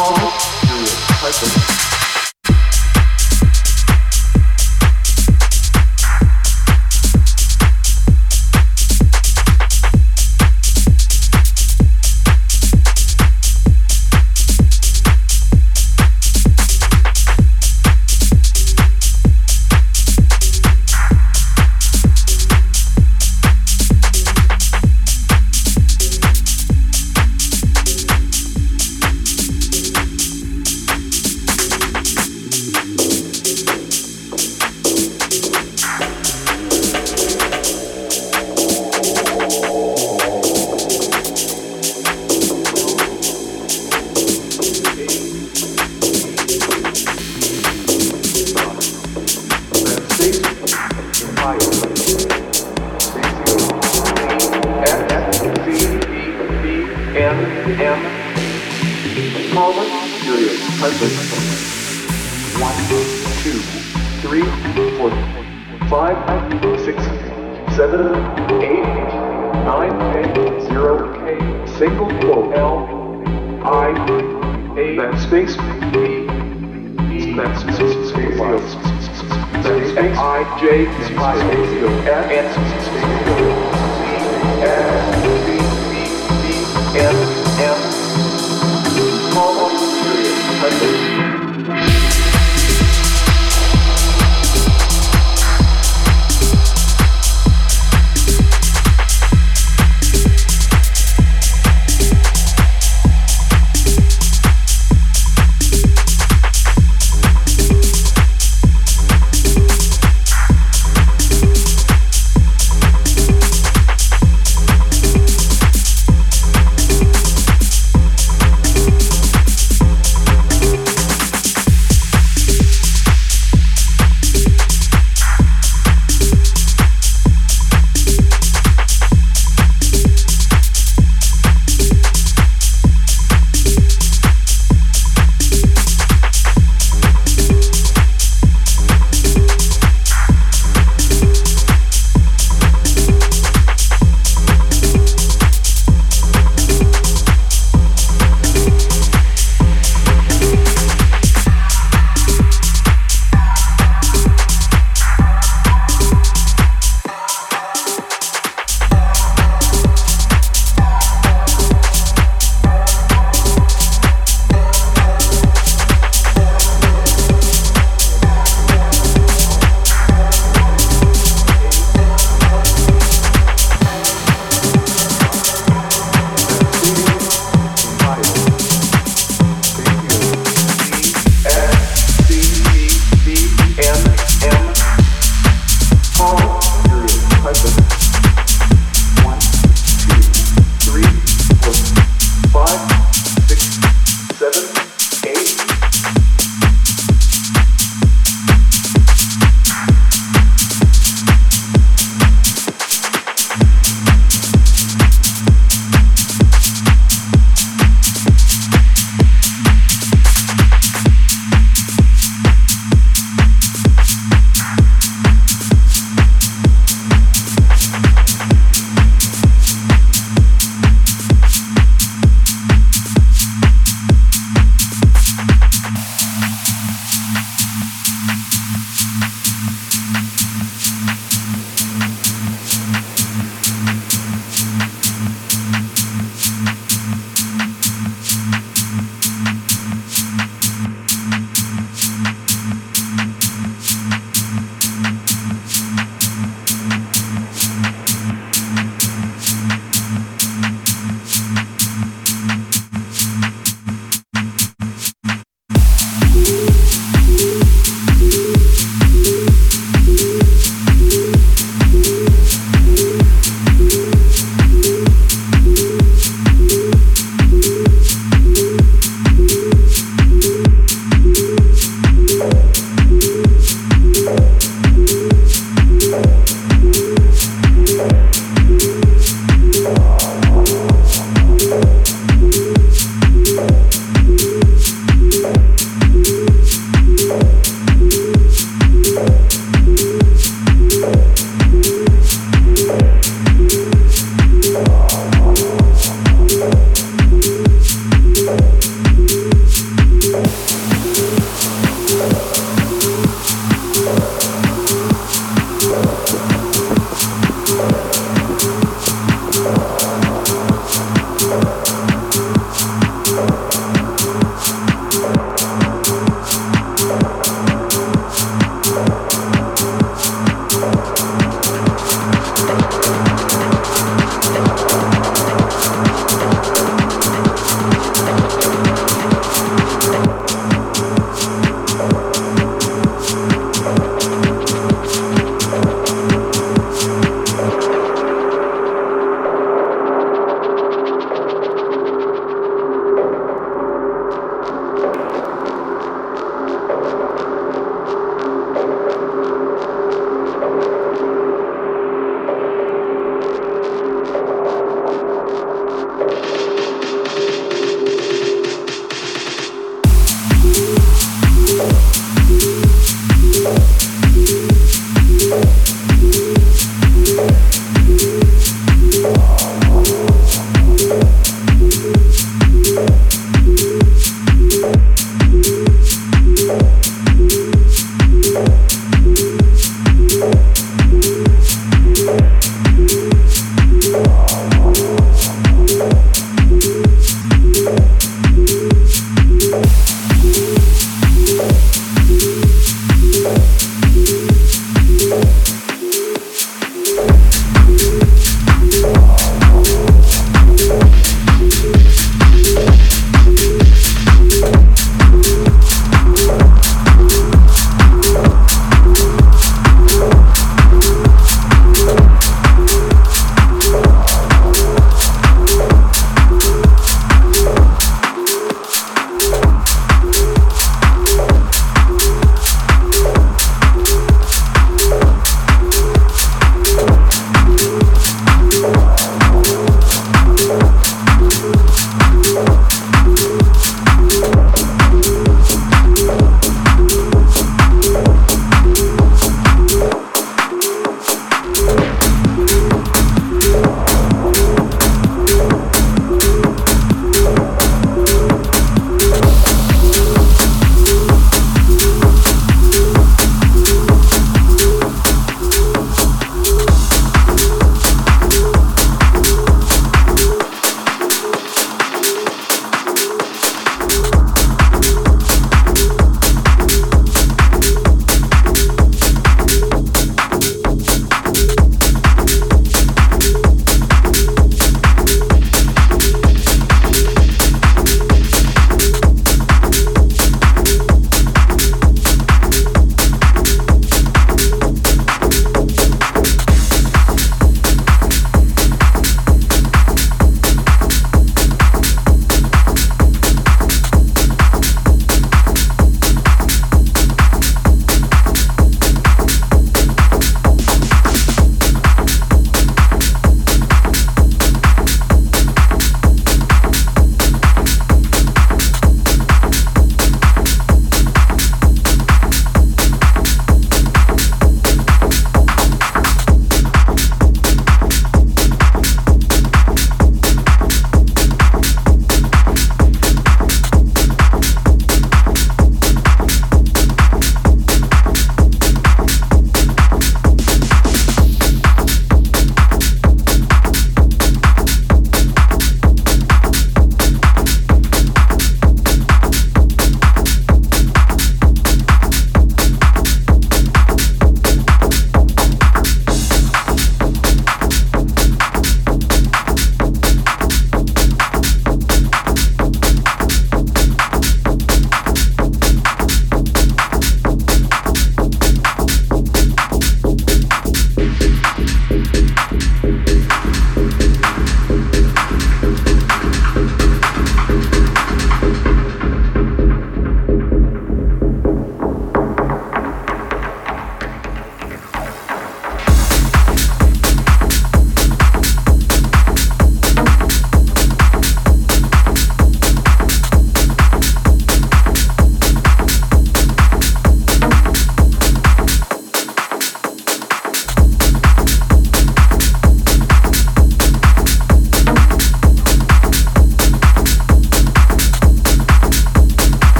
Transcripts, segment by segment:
Oh.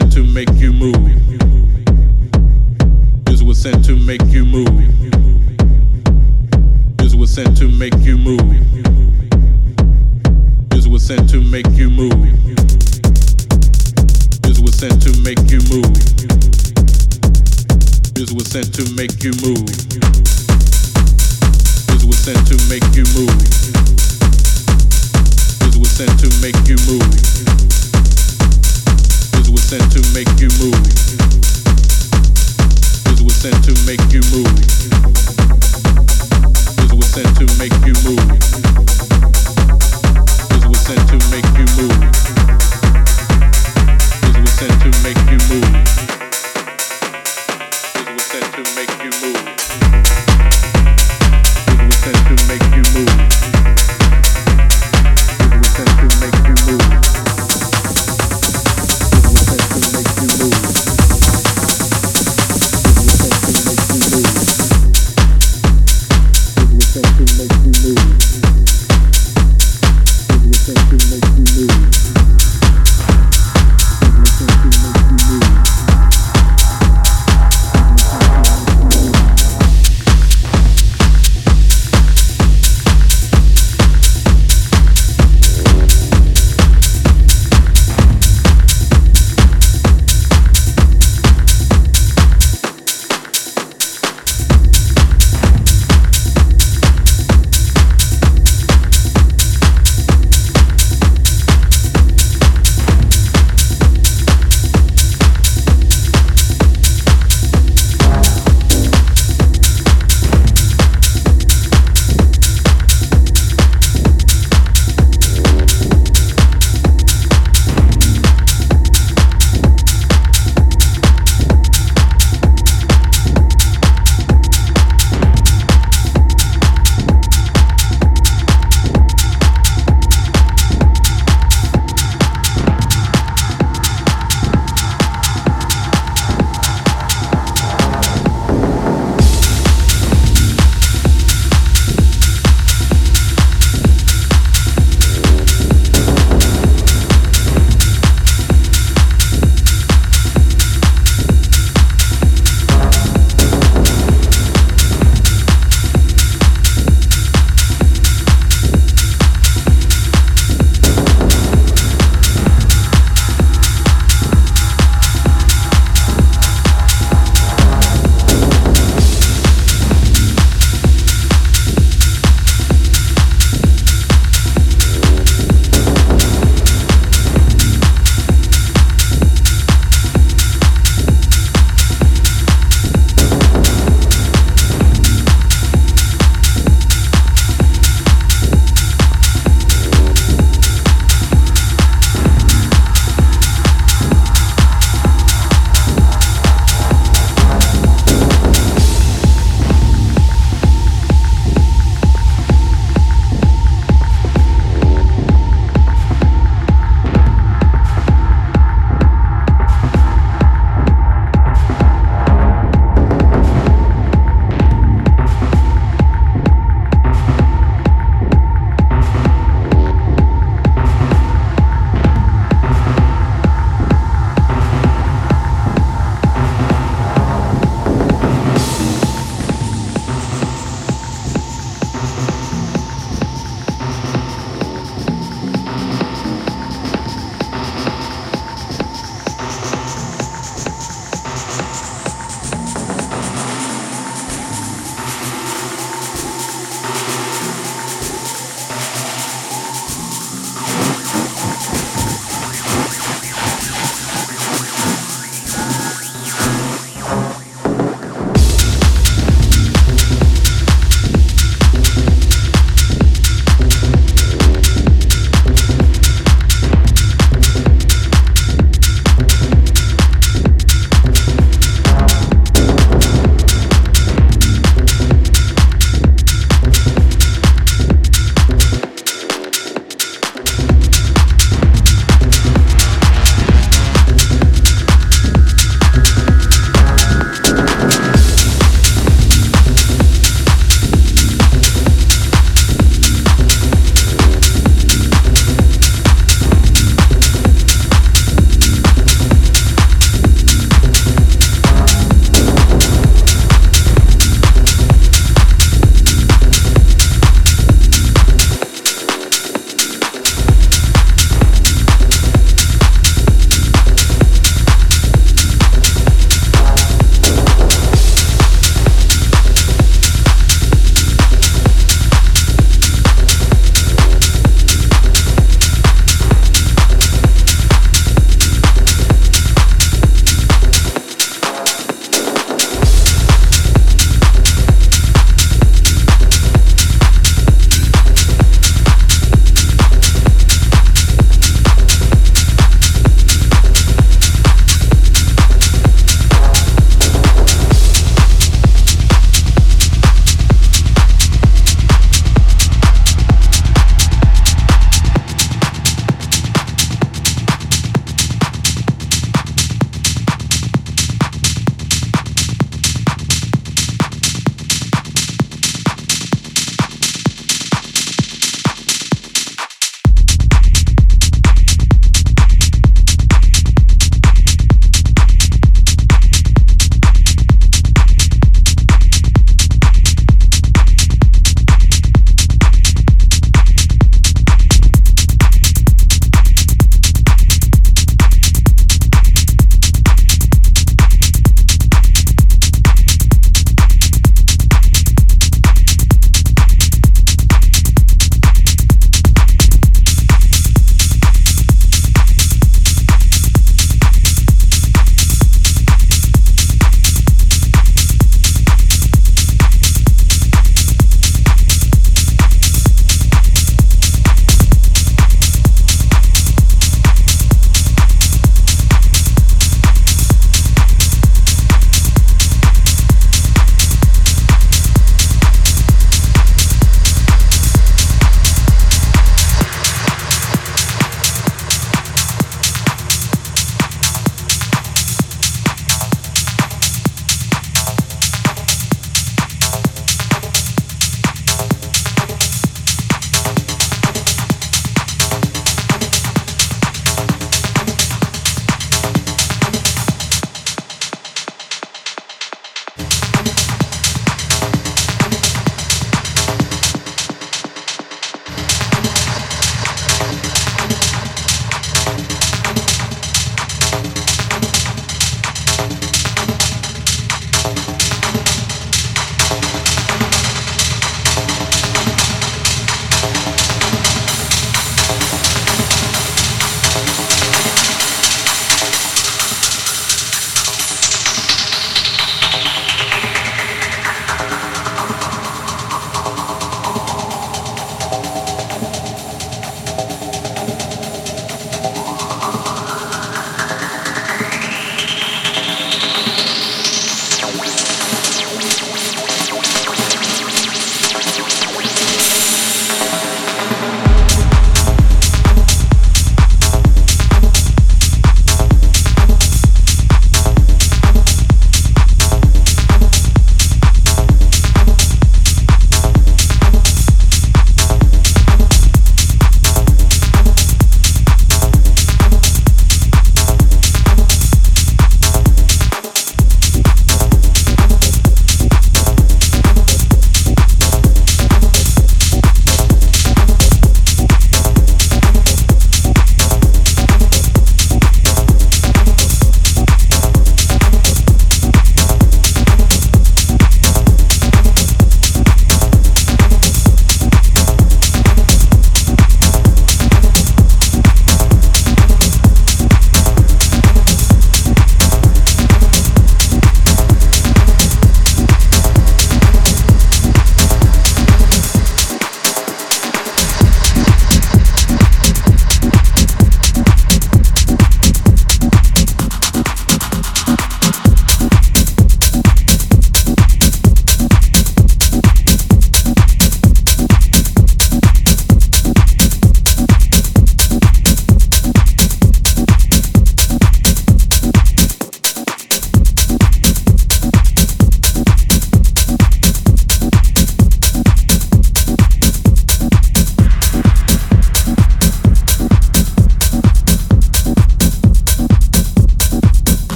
sent to make you move. Music was sent to make you move. Music was sent to make you move. Music was sent to make you move.